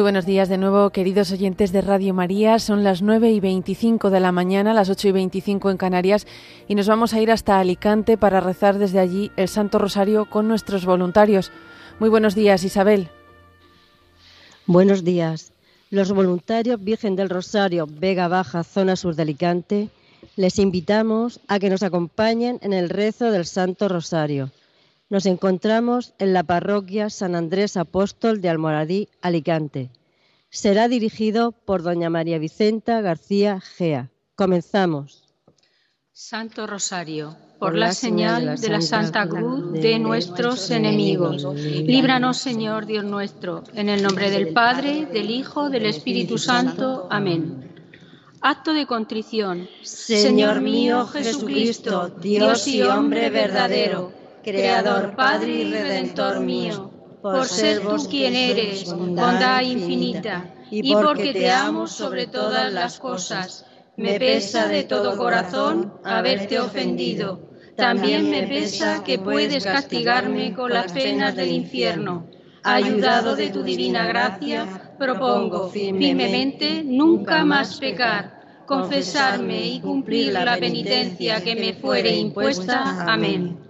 Muy buenos días de nuevo, queridos oyentes de Radio María. Son las 9 y 25 de la mañana, las 8 y 25 en Canarias, y nos vamos a ir hasta Alicante para rezar desde allí el Santo Rosario con nuestros voluntarios. Muy buenos días, Isabel. Buenos días. Los voluntarios Virgen del Rosario, Vega Baja, zona sur de Alicante, les invitamos a que nos acompañen en el rezo del Santo Rosario nos encontramos en la parroquia San Andrés Apóstol de Almoradí, Alicante. Será dirigido por doña María Vicenta García Gea. Comenzamos. Santo Rosario, por la señal de la Santa Cruz de nuestros enemigos. Líbranos, Señor Dios nuestro, en el nombre del Padre, del Hijo, del Espíritu Santo. Amén. Acto de contrición. Señor mío Jesucristo, Dios y hombre verdadero Creador, Padre y Redentor mío, por ser tú quien eres, bondad infinita, y porque te amo sobre todas las cosas. Me pesa de todo corazón haberte ofendido. También me pesa que puedes castigarme con las penas del infierno. Ayudado de tu divina gracia, propongo firmemente nunca más pecar, confesarme y cumplir la penitencia que me fuere impuesta. Amén.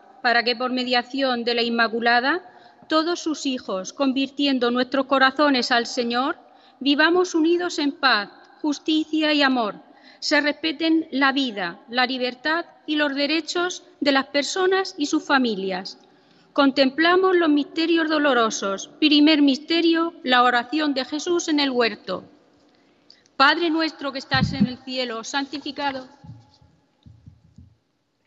para que por mediación de la Inmaculada, todos sus hijos, convirtiendo nuestros corazones al Señor, vivamos unidos en paz, justicia y amor, se respeten la vida, la libertad y los derechos de las personas y sus familias. Contemplamos los misterios dolorosos. Primer misterio, la oración de Jesús en el huerto. Padre nuestro que estás en el cielo, santificado.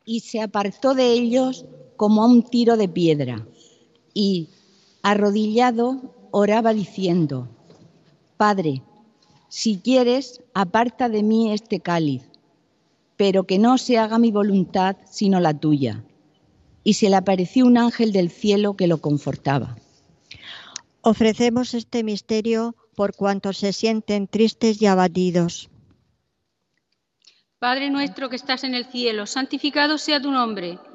Y se apartó de ellos como a un tiro de piedra y, arrodillado, oraba diciendo, Padre, si quieres, aparta de mí este cáliz, pero que no se haga mi voluntad sino la tuya. Y se le apareció un ángel del cielo que lo confortaba. Ofrecemos este misterio por cuantos se sienten tristes y abatidos. Padre nuestro que estás en el cielo, santificado sea tu nombre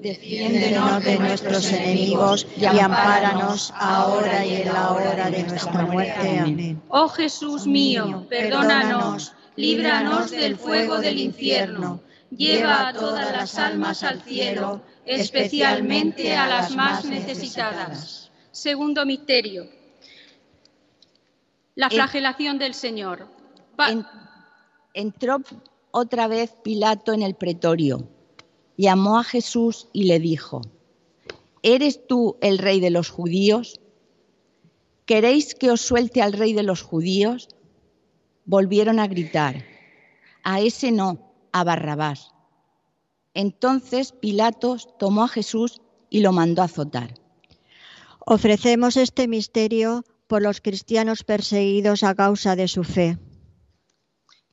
Defiéndenos de nuestros enemigos y ampáranos ahora y en la hora de nuestra muerte. Amén. Oh Jesús mío, perdónanos, líbranos del fuego del infierno, lleva a todas las almas al cielo, especialmente a las más necesitadas. Segundo misterio, la flagelación del Señor. entró otra vez Pilato en el pretorio llamó a Jesús y le dijo, ¿eres tú el rey de los judíos? ¿Queréis que os suelte al rey de los judíos? Volvieron a gritar, a ese no, a Barrabás. Entonces Pilatos tomó a Jesús y lo mandó a azotar. Ofrecemos este misterio por los cristianos perseguidos a causa de su fe.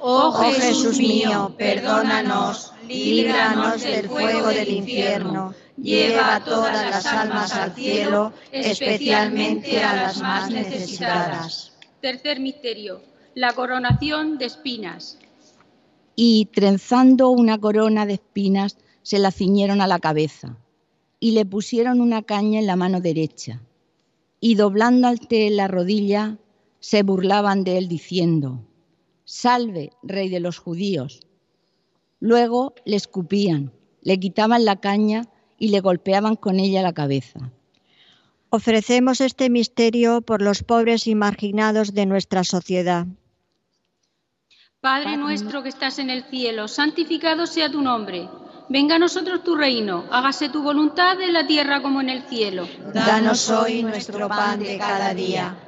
Oh, Jesús mío, perdónanos, líbranos del fuego del infierno, lleva todas las almas al cielo, especialmente a las más necesitadas. Tercer misterio, la coronación de espinas. Y trenzando una corona de espinas, se la ciñeron a la cabeza y le pusieron una caña en la mano derecha, y doblando ante la rodilla, se burlaban de él diciendo, Salve, rey de los judíos. Luego le escupían, le quitaban la caña y le golpeaban con ella la cabeza. Ofrecemos este misterio por los pobres y marginados de nuestra sociedad. Padre nuestro que estás en el cielo, santificado sea tu nombre. Venga a nosotros tu reino, hágase tu voluntad en la tierra como en el cielo. Danos hoy nuestro pan de cada día.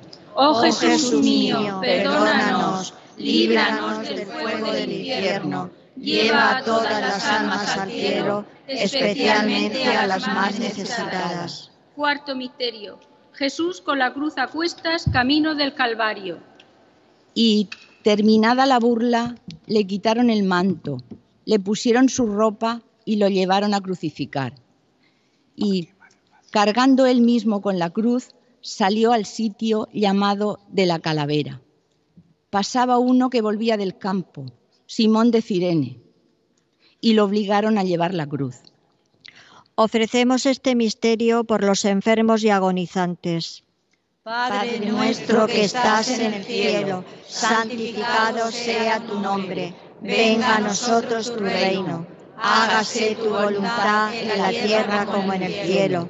Oh, oh Jesús mío, perdónanos, líbranos del fuego del infierno, lleva a todas las almas al cielo, especialmente a las más necesitadas. Cuarto misterio. Jesús con la cruz a cuestas, camino del Calvario. Y terminada la burla, le quitaron el manto, le pusieron su ropa y lo llevaron a crucificar. Y cargando él mismo con la cruz, salió al sitio llamado de la calavera. Pasaba uno que volvía del campo, Simón de Cirene, y lo obligaron a llevar la cruz. Ofrecemos este misterio por los enfermos y agonizantes. Padre nuestro que estás en el cielo, santificado sea tu nombre. Venga a nosotros tu reino. Hágase tu voluntad en la tierra como en el cielo.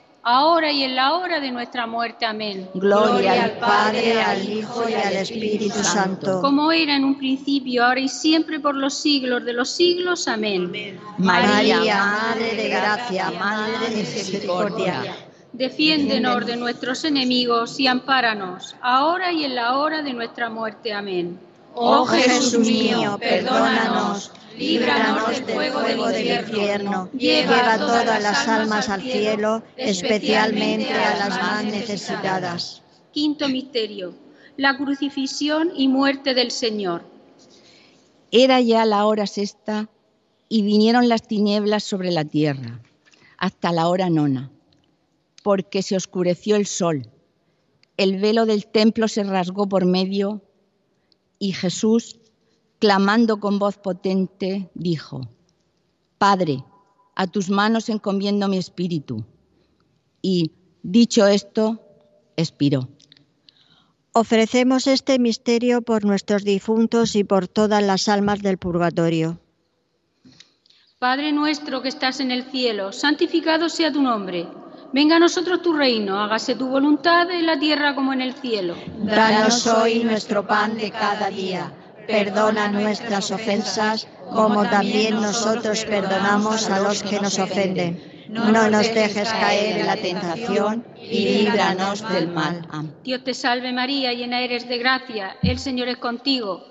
ahora y en la hora de nuestra muerte. Amén. Gloria al Padre, al Hijo y al Espíritu Santo. Como era en un principio, ahora y siempre, por los siglos de los siglos. Amén. María, Madre de Gracia, Madre de Misericordia. Defiéndenos de nuestros enemigos y ampáranos, ahora y en la hora de nuestra muerte. Amén. Oh Jesús mío, perdónanos líbranos del fuego del infierno, lleva a todas las almas al cielo, especialmente a las más necesitadas. Quinto misterio, la crucifixión y muerte del Señor. Era ya la hora sexta y vinieron las tinieblas sobre la tierra, hasta la hora nona, porque se oscureció el sol, el velo del templo se rasgó por medio y Jesús clamando con voz potente, dijo, Padre, a tus manos encomiendo mi espíritu. Y, dicho esto, expiró. Ofrecemos este misterio por nuestros difuntos y por todas las almas del purgatorio. Padre nuestro que estás en el cielo, santificado sea tu nombre. Venga a nosotros tu reino, hágase tu voluntad en la tierra como en el cielo. Danos hoy nuestro pan de cada día Perdona nuestras ofensas, como también nosotros perdonamos a los que nos ofenden. no nos dejes caer en la tentación y líbranos del mal. Dios te salve María, llena eres de gracia, el Señor es contigo.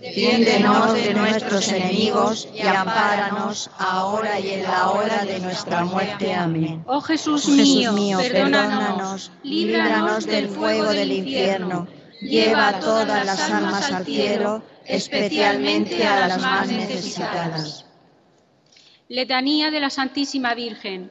Defiéndenos de nuestros enemigos y ampáranos ahora y en la hora de nuestra muerte. Amén. Oh Jesús, Oh Jesús mío, perdónanos, líbranos del fuego del infierno, lleva todas las almas al cielo, especialmente a las más necesitadas. Letanía de la Santísima Virgen.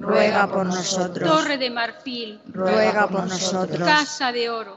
ruega por nosotros. torre de marfil, ruega por nosotros. casa de oro,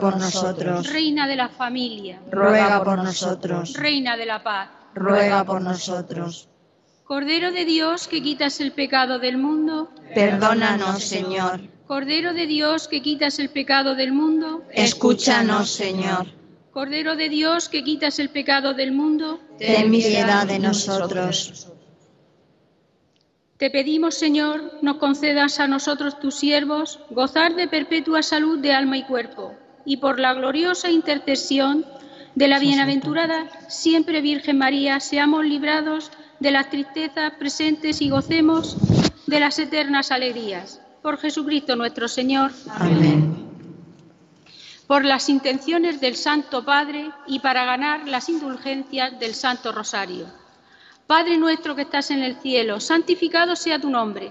por nosotros. reina de la familia, ruega por nosotros. reina de la paz, ruega por nosotros. Cordero de Dios que quitas el pecado del mundo, Perdónanos, Señor. Cordero de Dios que quitas el pecado del mundo, Escúchanos, Señor. Cordero de Dios que quitas el pecado del mundo, Ten piedad de nosotros. te pedimos, Señor, nos concedas a nosotros tus siervos gozar de perpetua salud de alma y cuerpo, y por la gloriosa intercesión de la bienaventurada siempre Virgen María, seamos librados de las tristezas presentes y gocemos de las eternas alegrías. Por Jesucristo nuestro Señor. Amén. por las intenciones del Santo Padre y para ganar las indulgencias del Santo Rosario. Padre nuestro que estás en el cielo, santificado sea tu nombre.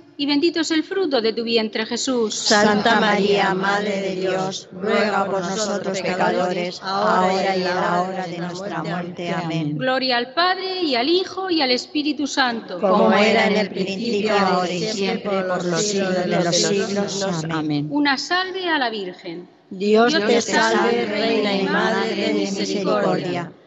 y bendito es el fruto de tu vientre Jesús. Santa María, Madre de Dios, ruega por nosotros pecadores, ahora y en la hora de nuestra muerte. Amén. Gloria al Padre y al Hijo y al Espíritu Santo. Como era en el principio, ahora y siempre, por los siglos de los siglos. Amén. Una salve a la Virgen. Dios te salve, Reina y Madre de misericordia,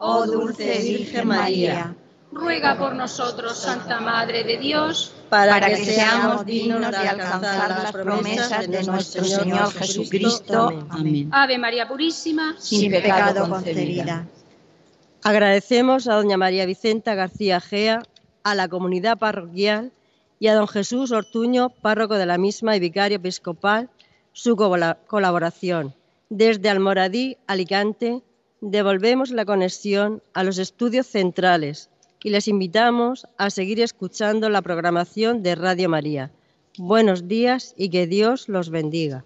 oh dulce Virgen María, Ruega por nosotros, Santa Madre de Dios, para que seamos dignos de alcanzar las promesas de nuestro Señor Jesucristo. Amén. Ave María Purísima, Sin pecado concebida. Agradecemos a doña María Vicenta García Gea, a la comunidad parroquial y a don Jesús Ortuño, párroco de la misma y vicario episcopal, su cola- colaboración. Desde Almoradí, Alicante, devolvemos la conexión a los estudios centrales y les invitamos a seguir escuchando la programación de Radio María. Buenos días y que Dios los bendiga.